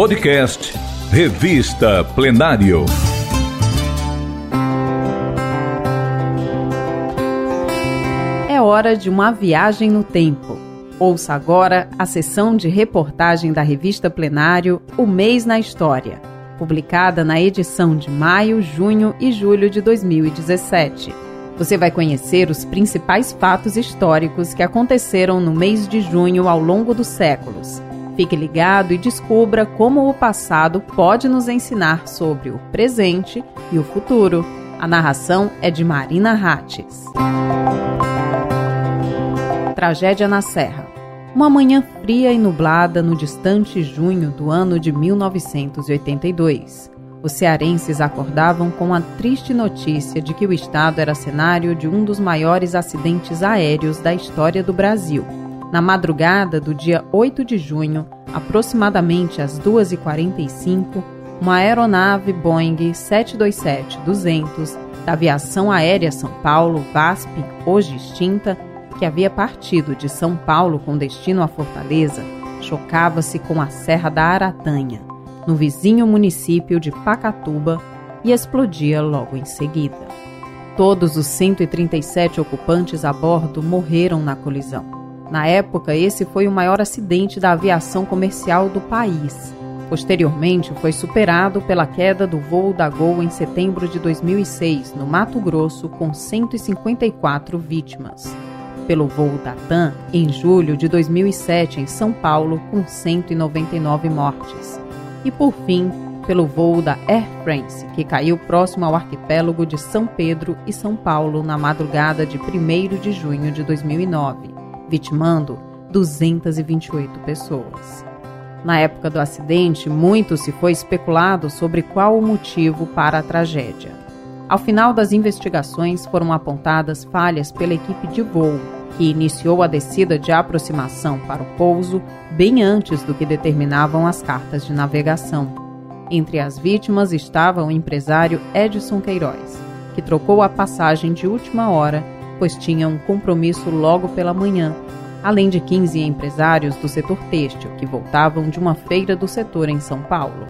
Podcast Revista Plenário. É hora de uma viagem no tempo. Ouça agora a sessão de reportagem da revista Plenário O Mês na História, publicada na edição de maio, junho e julho de 2017. Você vai conhecer os principais fatos históricos que aconteceram no mês de junho ao longo dos séculos Fique ligado e descubra como o passado pode nos ensinar sobre o presente e o futuro. A narração é de Marina Rates. Tragédia na Serra. Uma manhã fria e nublada no distante junho do ano de 1982. Os cearenses acordavam com a triste notícia de que o estado era cenário de um dos maiores acidentes aéreos da história do Brasil na madrugada do dia 8 de junho, aproximadamente às 2h45, uma aeronave Boeing 727-200 da Aviação Aérea São Paulo, VASP, hoje extinta, que havia partido de São Paulo com destino à Fortaleza, chocava-se com a Serra da Aratanha, no vizinho município de Pacatuba, e explodia logo em seguida. Todos os 137 ocupantes a bordo morreram na colisão. Na época, esse foi o maior acidente da aviação comercial do país. Posteriormente, foi superado pela queda do voo da Gol em setembro de 2006, no Mato Grosso, com 154 vítimas. Pelo voo da TAM, em julho de 2007, em São Paulo, com 199 mortes. E, por fim, pelo voo da Air France, que caiu próximo ao arquipélago de São Pedro e São Paulo na madrugada de 1 de junho de 2009 vitimando 228 pessoas. Na época do acidente, muito se foi especulado sobre qual o motivo para a tragédia. Ao final das investigações, foram apontadas falhas pela equipe de voo, que iniciou a descida de aproximação para o pouso bem antes do que determinavam as cartas de navegação. Entre as vítimas estava o empresário Edson Queiroz, que trocou a passagem de última hora pois tinha um compromisso logo pela manhã, além de 15 empresários do setor têxtil que voltavam de uma feira do setor em São Paulo.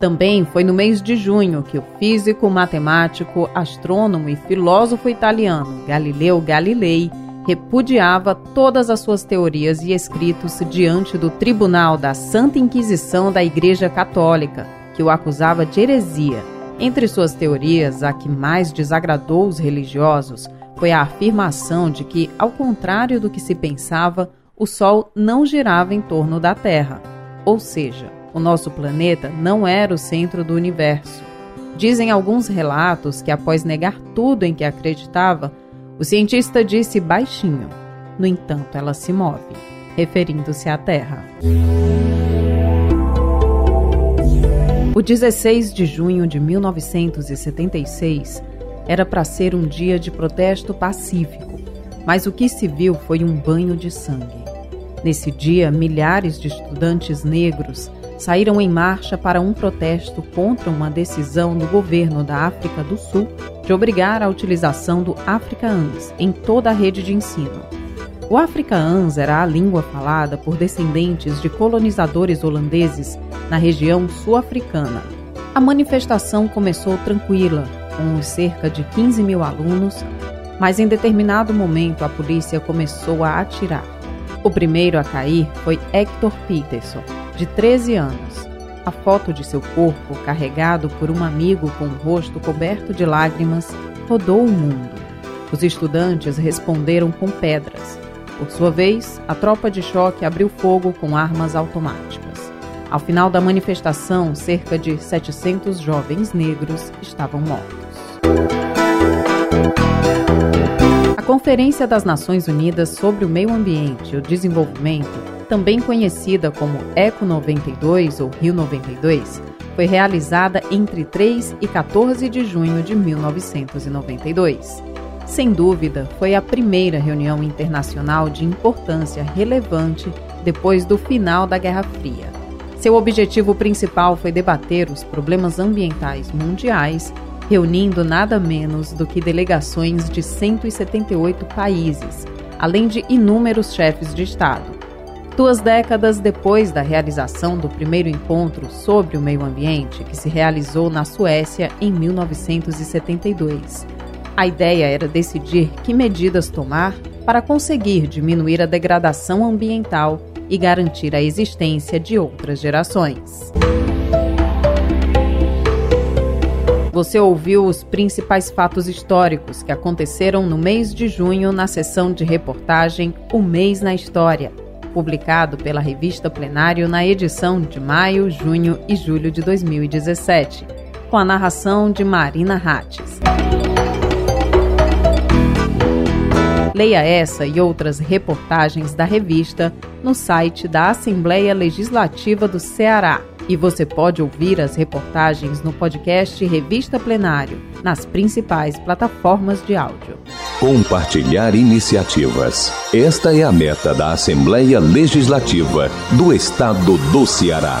Também foi no mês de junho que o físico, matemático, astrônomo e filósofo italiano Galileu Galilei repudiava todas as suas teorias e escritos diante do tribunal da Santa Inquisição da Igreja Católica, que o acusava de heresia entre suas teorias, a que mais desagradou os religiosos foi a afirmação de que, ao contrário do que se pensava, o Sol não girava em torno da Terra. Ou seja, o nosso planeta não era o centro do universo. Dizem alguns relatos que, após negar tudo em que acreditava, o cientista disse baixinho: No entanto, ela se move, referindo-se à Terra. O 16 de junho de 1976 era para ser um dia de protesto pacífico, mas o que se viu foi um banho de sangue. Nesse dia, milhares de estudantes negros saíram em marcha para um protesto contra uma decisão do governo da África do Sul de obrigar a utilização do Afrikaans em toda a rede de ensino. O Afrikaans era a língua falada por descendentes de colonizadores holandeses na região sul-africana. A manifestação começou tranquila, com cerca de 15 mil alunos, mas em determinado momento a polícia começou a atirar. O primeiro a cair foi Hector Peterson, de 13 anos. A foto de seu corpo, carregado por um amigo com o rosto coberto de lágrimas, rodou o mundo. Os estudantes responderam com pedras, por sua vez, a tropa de choque abriu fogo com armas automáticas. Ao final da manifestação, cerca de 700 jovens negros estavam mortos. A Conferência das Nações Unidas sobre o Meio Ambiente e o Desenvolvimento, também conhecida como ECO 92 ou Rio 92, foi realizada entre 3 e 14 de junho de 1992. Sem dúvida, foi a primeira reunião internacional de importância relevante depois do final da Guerra Fria. Seu objetivo principal foi debater os problemas ambientais mundiais, reunindo nada menos do que delegações de 178 países, além de inúmeros chefes de Estado. Duas décadas depois da realização do primeiro encontro sobre o meio ambiente, que se realizou na Suécia em 1972, a ideia era decidir que medidas tomar para conseguir diminuir a degradação ambiental e garantir a existência de outras gerações. Você ouviu os principais fatos históricos que aconteceram no mês de junho na sessão de reportagem O Mês na História publicado pela revista Plenário na edição de maio, junho e julho de 2017, com a narração de Marina Hattes. Leia essa e outras reportagens da revista no site da Assembleia Legislativa do Ceará. E você pode ouvir as reportagens no podcast Revista Plenário, nas principais plataformas de áudio. Compartilhar iniciativas. Esta é a meta da Assembleia Legislativa do Estado do Ceará.